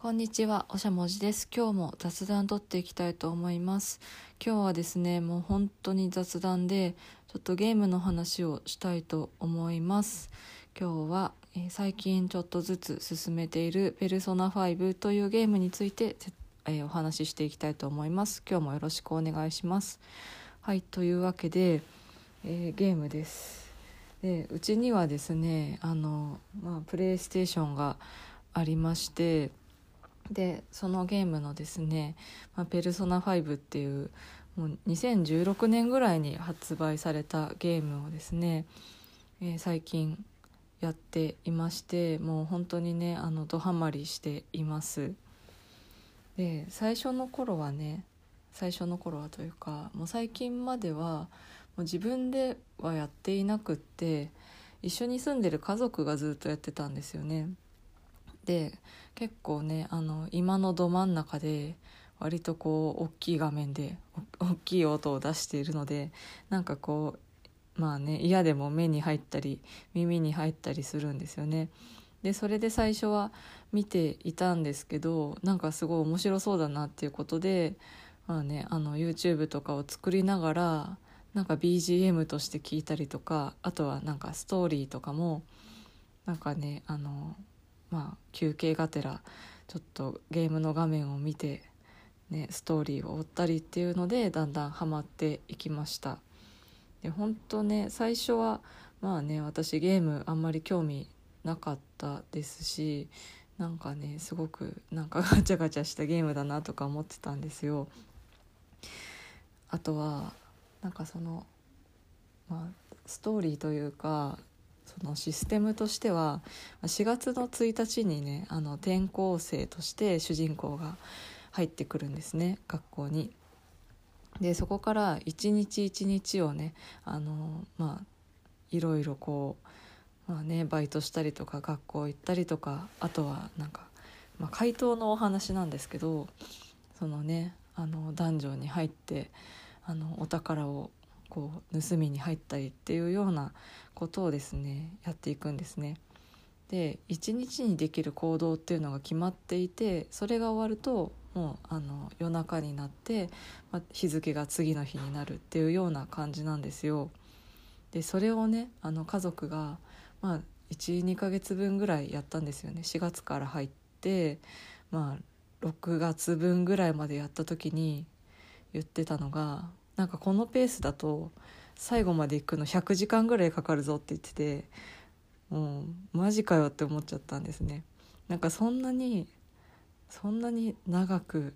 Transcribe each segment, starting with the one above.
こんにちは、おしゃもじです。今日も雑談取っていきたいと思います。今日はですね、もう本当に雑談で、ちょっとゲームの話をしたいと思います。今日は、えー最近ちょっとずつ進めているペルソナ5というゲームについて、てえーお話ししていきたいと思います。今日もよろしくお願いします。はい、というわけで、えーゲームです。で、うちにはですね、あの、まあ、プレイステーションがありまして、でそのゲームのですね「まあ、ペルソナ5」っていうもう2016年ぐらいに発売されたゲームをですね、えー最近やっていましてもう本当にねあのドハマりしています。で最初の頃はね最初の頃はというかもう最近まではもう自分ではやっていなくって一緒に住んでる家族がずっとやってたんですよね。で結構ねあの今のど真ん中で割とこう大きい画面で大きい音を出しているのでなんかこうまあね嫌でも目に入ったり耳に入ったりするんですよね。でそれで最初は見ていたんですけどなんかすごい面白そうだなっていうことで、まあね、あの YouTube とかを作りながらなんか BGM として聞いたりとかあとはなんかストーリーとかもなんかねあのまあ休憩がてらちょっとゲームの画面を見て、ね、ストーリーを追ったりっていうのでだんだんハマっていきました。で本当ね最初はまあね私ゲームあんまり興味なかったですしなんかねすごくなんか ガチャガチャしたゲームだなとか思ってたんですよ。あとはなんかそのまあストーリーというかそのシステムとしては4月の1日にねあの転校生として主人公が入ってくるんですね学校に。でそこから一日一日をねあのまあいろいろこう、まあね、バイトしたりとか学校行ったりとかあとはなんか、まあ、怪盗のお話なんですけどそのねあのダンジョンに入ってあのお宝をこう盗みに入ったりっていうようなことをですねやっていくんですね。で一日にできる行動っていうのが決まっていてそれが終わるともうあの夜中になって、まあ、日付が次の日になるっていうような感じなんですよ。でそれをねあの家族が、まあ、12ヶ月分ぐらいやったんですよね4月から入って、まあ、6月分ぐらいまでやった時に言ってたのがなんかこのペースだと最後まで行くの100時間ぐらいかかるぞって言っててもうマジかよって思っちゃったんですね。なんかそんなにそんなに長く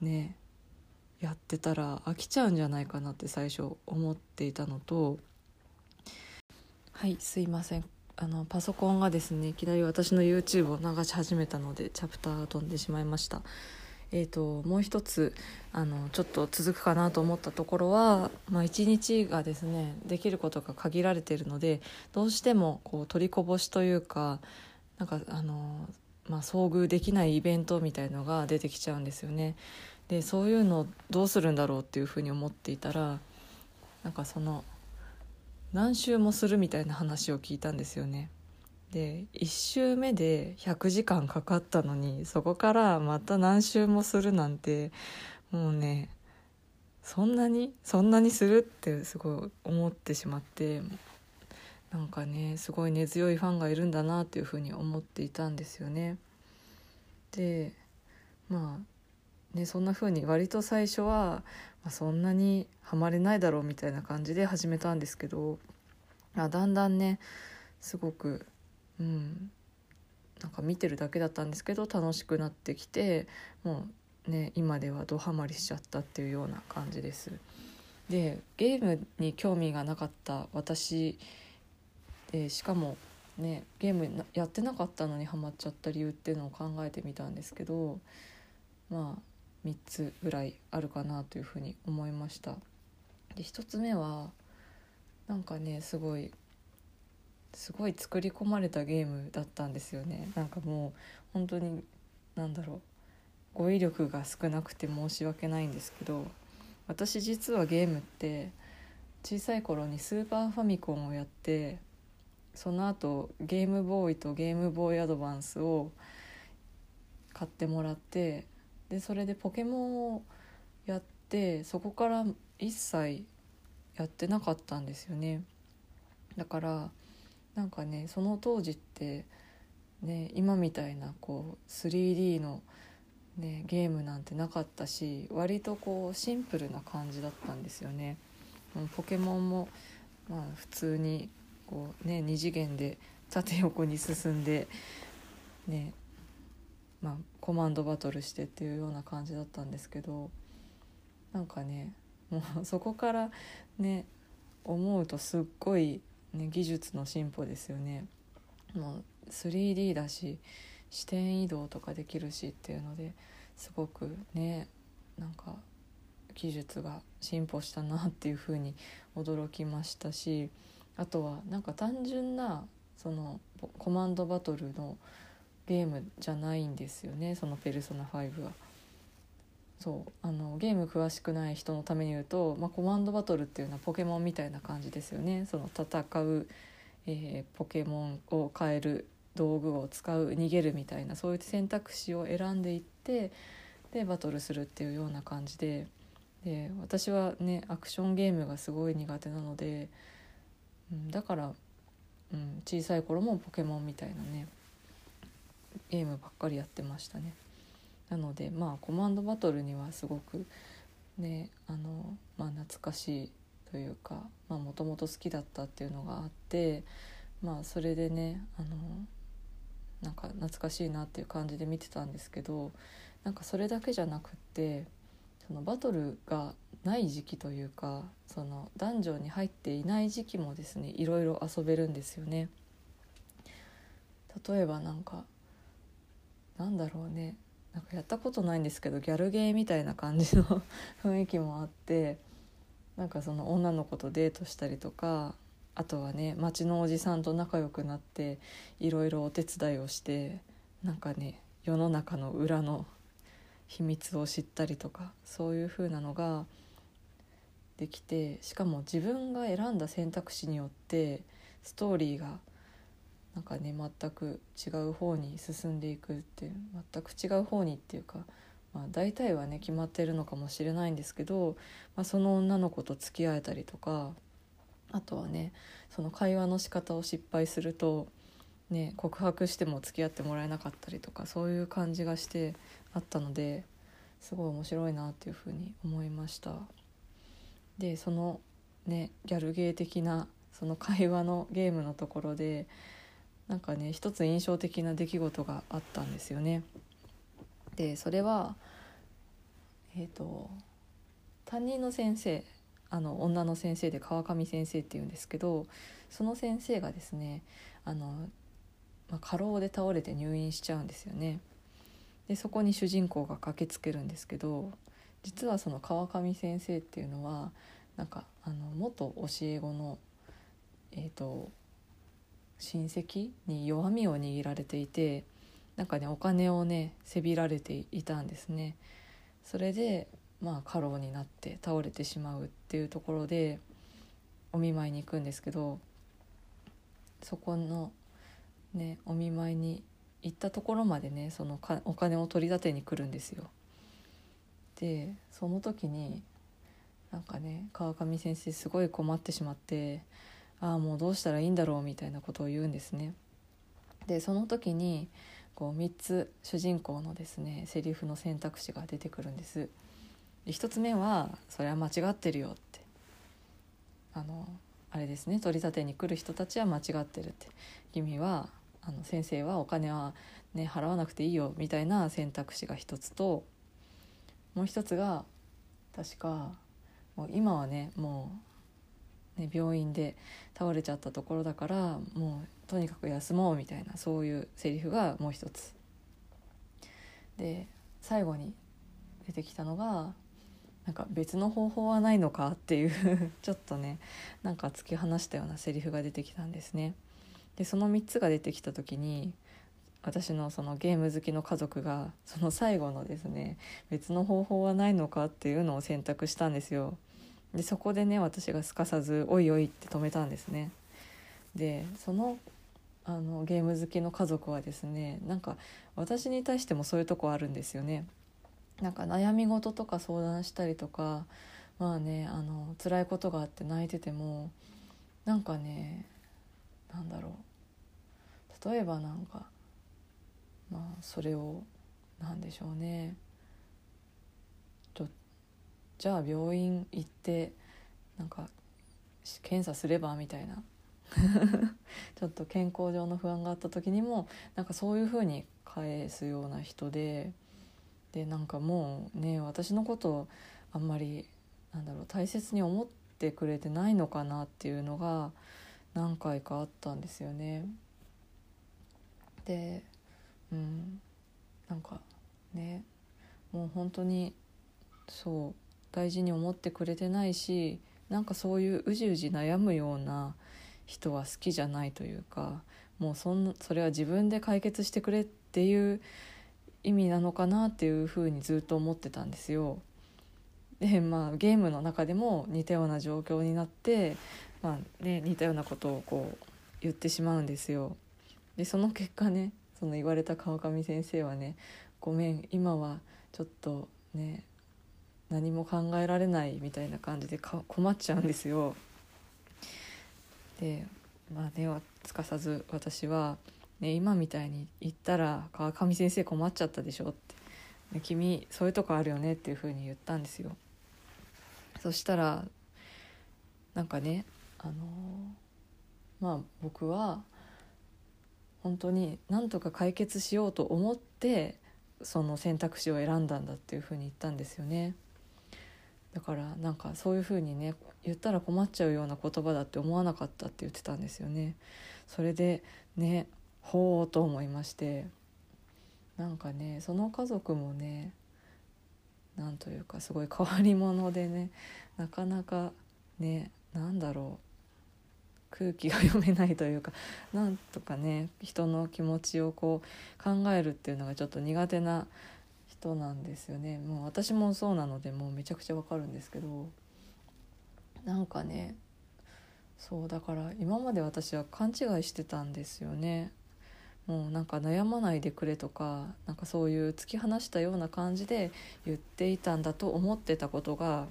ねやってたら飽きちゃうんじゃないかなって最初思っていたのとはいすいません。あのパソコンがですねいきなり私の YouTube を流し始めたのでチャプターが飛んでしまいました。えー、ともう一つあのちょっと続くかなと思ったところは、まあ、1日がですねできることが限られているのでどうしてもこう取りこぼしというかなんかあの、まあ、遭遇できないイベントみたいのが出てきちゃうんですよね。でそういうのどうするんだろうっていうふうに思っていたらなんかその何周もするみたいな話を聞いたんですよね。で1周目で100時間かかったのにそこからまた何周もするなんてもうねそんなにそんなにするってすごい思ってしまってなんかねすごい根強いファンがいるんだなっていうふうに思っていたんですよね。でまあねそんな風に割と最初は、まあ、そんなにハマれないだろうみたいな感じで始めたんですけどあだんだんねすごくうんなんか見てるだけだったんですけど楽しくなってきてもうね今ではドハマりしちゃったっていうような感じです。でゲームに興味がなかった私でしかもねゲームやってなかったのにハマっちゃった理由っていうのを考えてみたんですけどまあ3つぐらいあるかなというふうに思いました。で1つ目はなんかねすごいすごい作り込まれたゲームだったんですよね。なんかもう本当に何だろう。語彙力が少なくて申し訳ないんですけど私実はゲームって小さい頃にスーパーファミコンをやってその後ゲームボーイとゲームボーイアドバンスを買ってもらってでそれでポケモンをやってそこから一切やってなかったんですよね。だからなんかねその当時ってね今みたいなこう 3D の、ね、ゲームなんてなかったし割とこうシンプルな感じだったんですよね。ポケモンも、まあ、普通にこう、ね、2次元で縦横に進んで、ねまあ、コマンドバトルしてっていうような感じだったんですけどなんかねもうそこからね思うとすっごい、ね、技術の進歩ですよね。もう 3D だし視点移動とかできるしっていうのですごくねなんか技術が進歩したなっていうふうに驚きましたしあとはなんか単純なそのコマンドバトルのゲームじゃないんですよねその「ペルソナ5は」そうあのゲーム詳しくない人のために言うと、まあ、コマンドバトルっていうのはポケモンみたいな感じですよねその戦う、えー、ポケモンを変える道具を使う逃げるみたいなそういう選択肢を選んでいってでバトルするっていうような感じでで私はねアクションゲームがすごい苦手なので、うん、だから、うん、小さい頃もポケモンみたいなねゲームばっかりやってましたね。なのでまあコマンドバトルにはすごくねあの、まあ、懐かしいというかもともと好きだったっていうのがあってまあそれでねあのなんか懐かしいなっていう感じで見てたんですけどなんかそれだけじゃなくってそのバトルがない時期というかそのダンジョンに入っていない時期もですねいろいろ遊べるんですよね。例えばなんかなんだろうねなんかやったことないんですけどギャルゲーみたいな感じの 雰囲気もあってなんかその女の子とデートしたりとかあとはね町のおじさんと仲良くなっていろいろお手伝いをしてなんかね世の中の裏の秘密を知ったりとかそういう風なのができてしかも自分が選んだ選択肢によってストーリーがなんかね全く違う方に進んでいくっていう全く違う方にっていうか、まあ、大体はね決まってるのかもしれないんですけど、まあ、その女の子と付き合えたりとかあとはねその会話の仕方を失敗すると、ね、告白しても付き合ってもらえなかったりとかそういう感じがしてあったのですごい面白いなっていうふうに思いました。でそのねギャルゲー的なその会話のゲームのところでなんかね一つ印象的な出来事があったんですよね。でそれはえっ、ー、と担任の先生あの女の先生で川上先生っていうんですけどその先生がですねあの、まあ、過労で倒れて入院しちゃうんですよね。でそこに主人公が駆けつけるんですけど実はその川上先生っていうのはなんかあの元教え子の、えーと、親戚に弱みを握られていてなんかねお金をねせびられていたんですね。それでまあ過労になって倒れてしまうっていうところでお見舞いに行くんですけどそこのねお見舞いに行ったところまでねそのかお金を取り立てに来るんですよ。でその時になんかね川上先生すごい困ってしまってああもうどうしたらいいんだろうみたいなことを言うんですね。でその時にこう3つ主人公のですねセリフの選択肢が出てくるんです。1つ目は「それは間違ってるよ」ってあのあれですね取り立てに来る人たちは間違ってるって君はあの先生はお金は、ね、払わなくていいよみたいな選択肢が一つともう一つが確かもう今はねもう、ね、病院で倒れちゃったところだからもうとにかく休もうみたいなそういうセリフがもう一つ。で最後に出てきたのがなんか別の方法はないのかっていうちょっとねなんか突き放したようなセリフが出てきたんですね。でその3つが出てきた時に私のそのゲーム好きの家族がその最後のですね別の方法はないのかっていうのを選択したんですよ。でそこでね私がすかさず「おいおい」って止めたんですね。でそのあのゲーム好きの家族はですねなんか私に対してもそういうとこあるんですよね。なんか悩み事とか相談したりとかまあねあの辛いことがあって泣いててもなんかねなんだろう例えばなんかまあそれを何でしょうねじゃあ病院行ってなんか検査すればみたいな ちょっと健康上の不安があった時にもなんかそういうふうに返すような人ででなんかもうね私のことあんまりなんだろう大切に思ってくれてないのかなっていうのが何回かあったんですよね。でうんなんかねもう本当にそう大事に思ってくれてないしなんかそういううじうじ悩むような人は好きじゃないというかもうそんそれは自分で解決してくれっていう意味なのかなっていうふうにずっと思ってたんですよ。でまあゲームの中でも似たような状況になって、まあね、似たようなことをこう言ってしまうんですよ。でその結果ねその言われた川上先生はね「ごめん今はちょっとね何も考えられない」みたいな感じで困っちゃうんですよ。でまあねすかさず私は、ね「今みたいに言ったら川上先生困っちゃったでしょ」って「ね、君そういうとこあるよね」っていうふうに言ったんですよ。そしたらなんかねあのまあ僕は本当に何とか解決しようと思ってその選択肢を選んだんだっていうふうに言ったんですよね。だからなんかそういうふうにね言ったら困っちゃうような言葉だって思わなかったって言ってたんですよね。それでねほうと思いましてなんかねその家族もねなんというかすごい変わり者でねなかなかねなんだろう空気が読めないというかなんとかね人の気持ちをこう考えるっていうのがちょっと苦手な人なんですよねもう私もそうなのでもうめちゃくちゃわかるんですけどなんかねそうだから今まで私は勘違いしてたんですよねもうなんか悩まないでくれとかなんかそういう突き放したような感じで言っていたんだと思ってたことが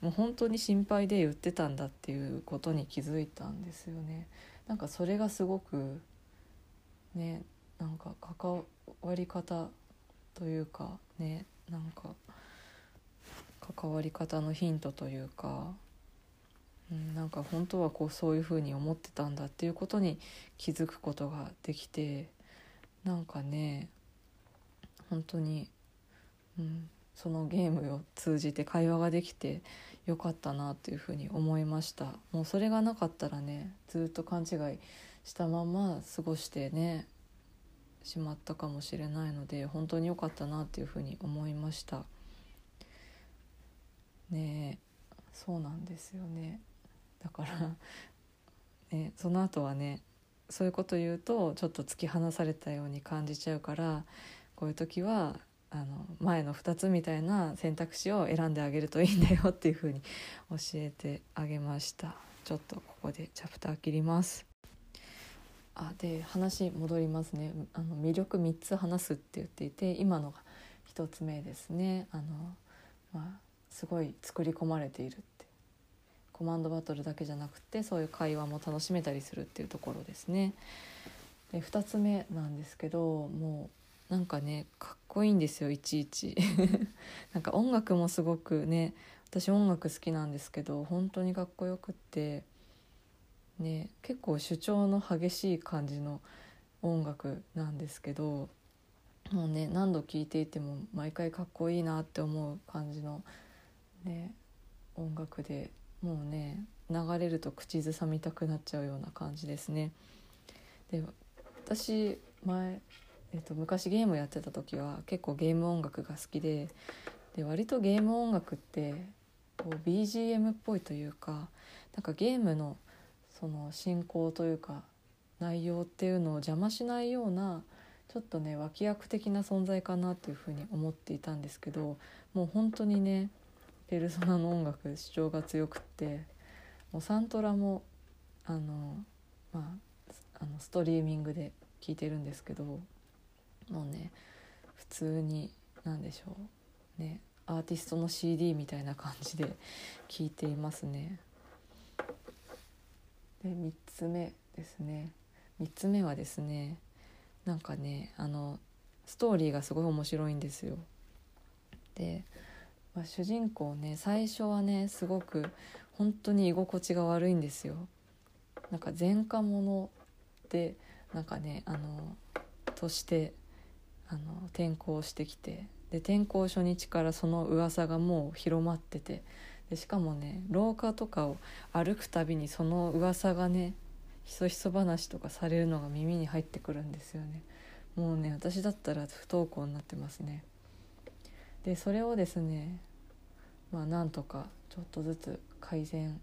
もう本当に心配で言ってたんだっていうことに気づいたんですよね。なんかそれがすごくねなんか関わり方というかねなんか関わり方のヒントというか、うん、なんか本当はこうそういうふうに思ってたんだっていうことに気づくことができてなんかね本当に、うん、そのゲームを通じて会話ができてよかったなというふうに思いました。もうそれがなかったらねずっと勘違いしたまま過ごしてねしまったかもしれないので本当に良かったなというふうに思いました。ねそうなんですよね。だから ねその後はねそういうこと言うとちょっと突き放されたように感じちゃうからこういう時はあの前の2つみたいな選択肢を選んであげるといいんだよっていう風に教えてあげました。ちょっとここでチャプター切ります。あで話戻りますね。あの魅力3つ話すって言っていて今のが1つ目ですね。あの、まあ、すごい作り込まれているって。コマンドバトルだけじゃなくてそういう会話も楽しめたりするっていうところですね。で2つ目なんですけどもうなんかねかっこいいんですよいちいち。なんか音楽もすごくね私音楽好きなんですけど本当にかっこよくってね結構主張の激しい感じの音楽なんですけどもうね何度聴いていても毎回かっこいいなって思う感じのね音楽でもうね流れると口ずさみたくなっちゃうような感じですね。で私前えーと、昔ゲームやってた時は結構ゲーム音楽が好きでで割とゲーム音楽ってこう BGM っぽいというかなんかゲームのその進行というか内容っていうのを邪魔しないようなちょっとね脇役的な存在かなっていうふうに思っていたんですけどもう本当にねペルソナの音楽主張が強くってもうサントラもあのまああのストリーミングで聞いてるんですけどもうね普通に何でしょうねアーティストの CD みたいな感じで聴いていますね。で3つ目ですね3つ目はですねなんかねあのストーリーがすごい面白いんですよ。で、まあ、主人公ね最初はねすごく本当に居心地が悪いんですよ。なんか前科者でなんかねあのとしてあの転校してきてで転校初日からその噂がもう広まっててでしかもね廊下とかを歩くたびにその噂がねひそひそ話とかされるのが耳に入ってくるんですよね。もうね私だったら不登校になってますね。でそれをですねまあなんとかちょっとずつ改善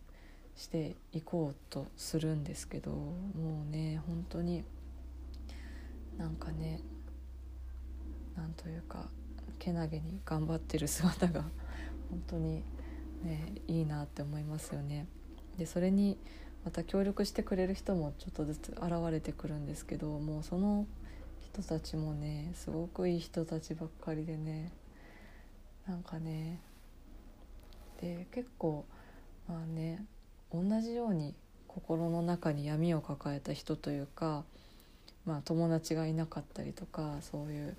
していこうとするんですけどもうね本当になんかねなんというかけなげに頑張ってる姿が本当にねいいなって思いますよね。でそれにまた協力してくれる人もちょっとずつ現れてくるんですけどもうその人たちもねすごくいい人たちばっかりでねなんかねで結構まあね同じように心の中に闇を抱えた人というか、まあ、友達がいなかったりとかそういう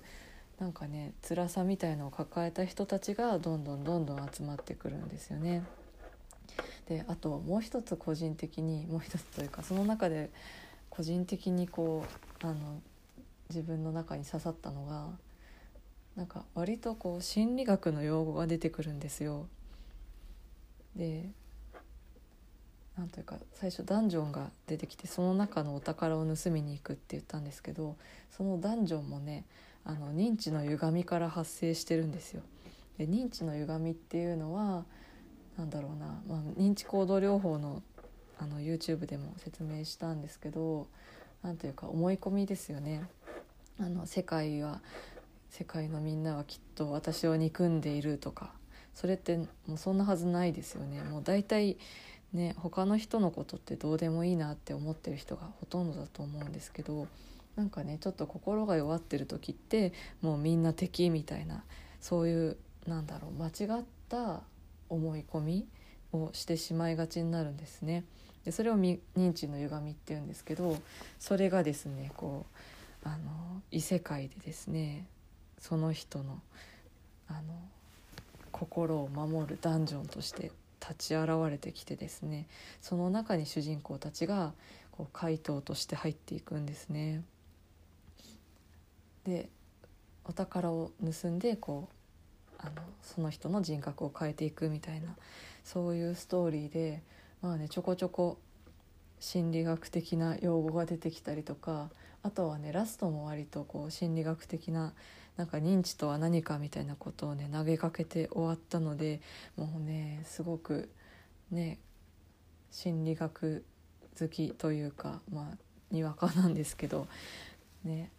なんかね辛さみたいのを抱えた人たちがどんどんどんどん集まってくるんですよね。であともう一つ個人的にもう一つというかその中で個人的にこうあの自分の中に刺さったのがなんか割とこう心理学の用語が出てくるんですよ。でなんというか最初ダンジョンが出てきてその中のお宝を盗みに行くって言ったんですけどそのダンジョンもねあの認知の歪みから発生してるんですよ。で認知の歪みっていうのはなんだろうな、まあ、認知行動療法のあの YouTube でも説明したんですけど何というか思い込みですよね。あの世界は世界のみんなはきっと私を憎んでいるとかそれってもうそんなはずないですよね。もう大体ね他の人のことってどうでもいいなって思ってる人がほとんどだと思うんですけどなんかねちょっと心が弱ってる時ってもうみんな敵みたいなそういうなんだろう間違った思い込みをしてしまいがちになるんですね。でそれを認知の歪みっていうんですけどそれがですねこうあの異世界でですねその人のあの心を守るダンジョンとして立ち現れてきてですねその中に主人公たちがこう怪盗として入っていくんですね。でお宝を盗んでこうあのその人の人格を変えていくみたいなそういうストーリーでまあねちょこちょこ心理学的な用語が出てきたりとかあとはねラストも割とこう心理学的ななんか認知とは何かみたいなことをね投げかけて終わったのでもうねすごくね心理学好きというかまあにわかなんですけどね。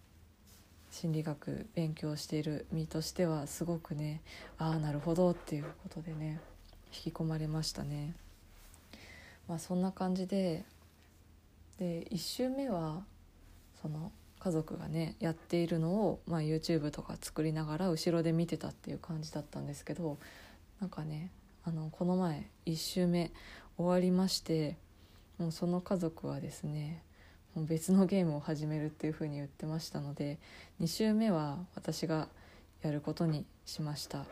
心理学勉強している身としてはすごくねああなるほどっていうことでね引き込まれましたね。まあ、そんな感じでで1周目はその家族がねやっているのを、まあ、YouTube とか作りながら後ろで見てたっていう感じだったんですけどなんかねあのこの前1周目終わりましてもうその家族はですね別のゲームを始めるっていうふうに言ってましたので2週目は私がやることにしました。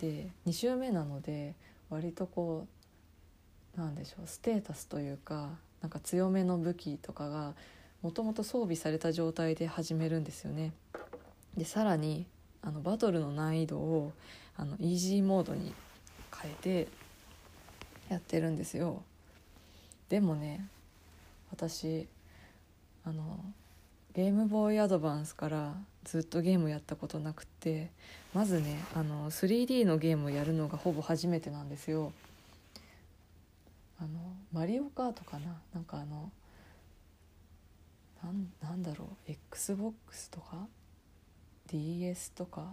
で2週目なので割とこうなんでしょうステータスというかなんか強めの武器とかがもともと装備された状態で始めるんですよね。でさらにあのバトルの難易度をあのイージーモードに変えてやってるんですよ。でもね私あのゲームボーイアドバンスからずっとゲームやったことなくてまずねあの 3D のゲームをやるのがほぼ初めてなんですよ。あのマリオカートかな？なんかあのなんなんだろう？XBOX とか？DS とか？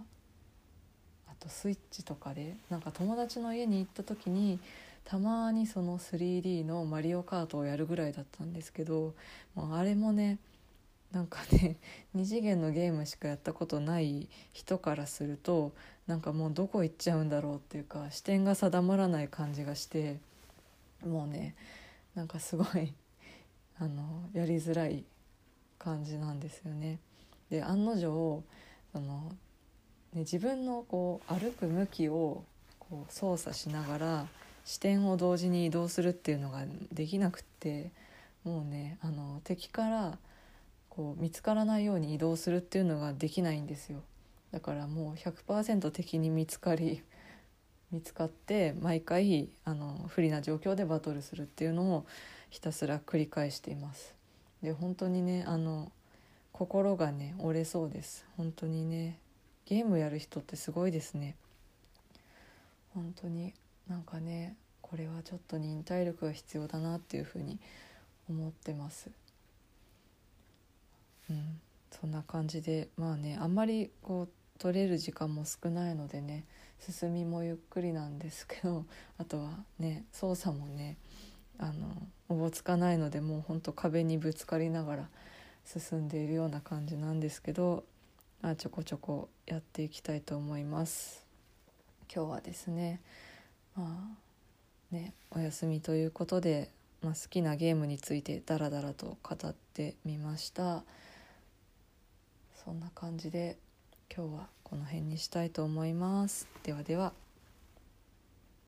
あとスイッチとかでなんか友達の家に行った時にたまにその 3D のマリオカートをやるぐらいだったんですけどもうあれもねなんかね 2次元のゲームしかやったことない人からするとなんかもうどこ行っちゃうんだろうっていうか視点が定まらない感じがしてもうねなんかすごい あのやりづらい感じなんですよね。で案の定その、ね、自分のこう歩く向きをこう操作しながら視点を同時に移動するっていうのができなくってもうねあの敵からこう見つからないように移動するっていうのができないんですよ。だからもう100%敵に見つかり見つかって毎回あの不利な状況でバトルするっていうのをひたすら繰り返しています。で本当にねあの心がね折れそうです。本当にねゲームやる人ってすごいですね。本当に。なんかねこれはちょっと忍耐力が必要だなっていうふうに思ってます。うん。そんな感じでまあねあんまりこう取れる時間も少ないのでね進みもゆっくりなんですけどあとはね操作もねあのおぼつかないのでもうほんと壁にぶつかりながら進んでいるような感じなんですけどあちょこちょこやっていきたいと思います。今日はですねまあねお休みということで、まあ、好きなゲームについてダラダラと語ってみました。そんな感じで今日はこの辺にしたいと思います。ではでは。